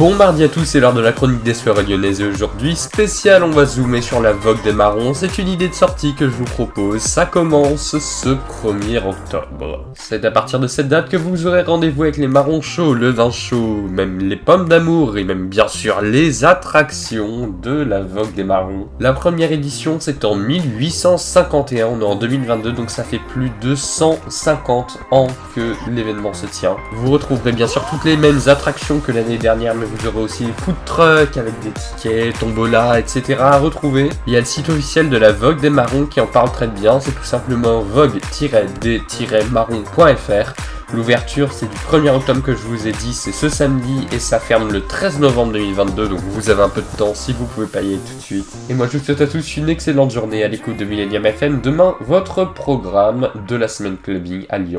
Bon mardi à tous, c'est l'heure de la chronique des soirées lyonnaises et aujourd'hui spécial, on va zoomer sur la vogue des marrons. C'est une idée de sortie que je vous propose. Ça commence ce 1er octobre. C'est à partir de cette date que vous aurez rendez-vous avec les marrons chauds, le vin chaud, même les pommes d'amour et même bien sûr les attractions de la vogue des marrons. La première édition c'est en 1851, on est en 2022 donc ça fait plus de 150 ans que l'événement se tient. Vous retrouverez bien sûr toutes les mêmes attractions que l'année dernière mais vous aurez aussi les food trucks avec des tickets, tombola, etc. à retrouver. Il y a le site officiel de la Vogue des Marrons qui en parle très bien, c'est tout simplement vogue-d-marron.fr. L'ouverture, c'est du 1er octobre que je vous ai dit, c'est ce samedi et ça ferme le 13 novembre 2022, donc vous avez un peu de temps si vous pouvez pas y aller tout de suite. Et moi, je vous souhaite à tous une excellente journée à l'écoute de Millennium FM. Demain, votre programme de la semaine clubbing à Lyon.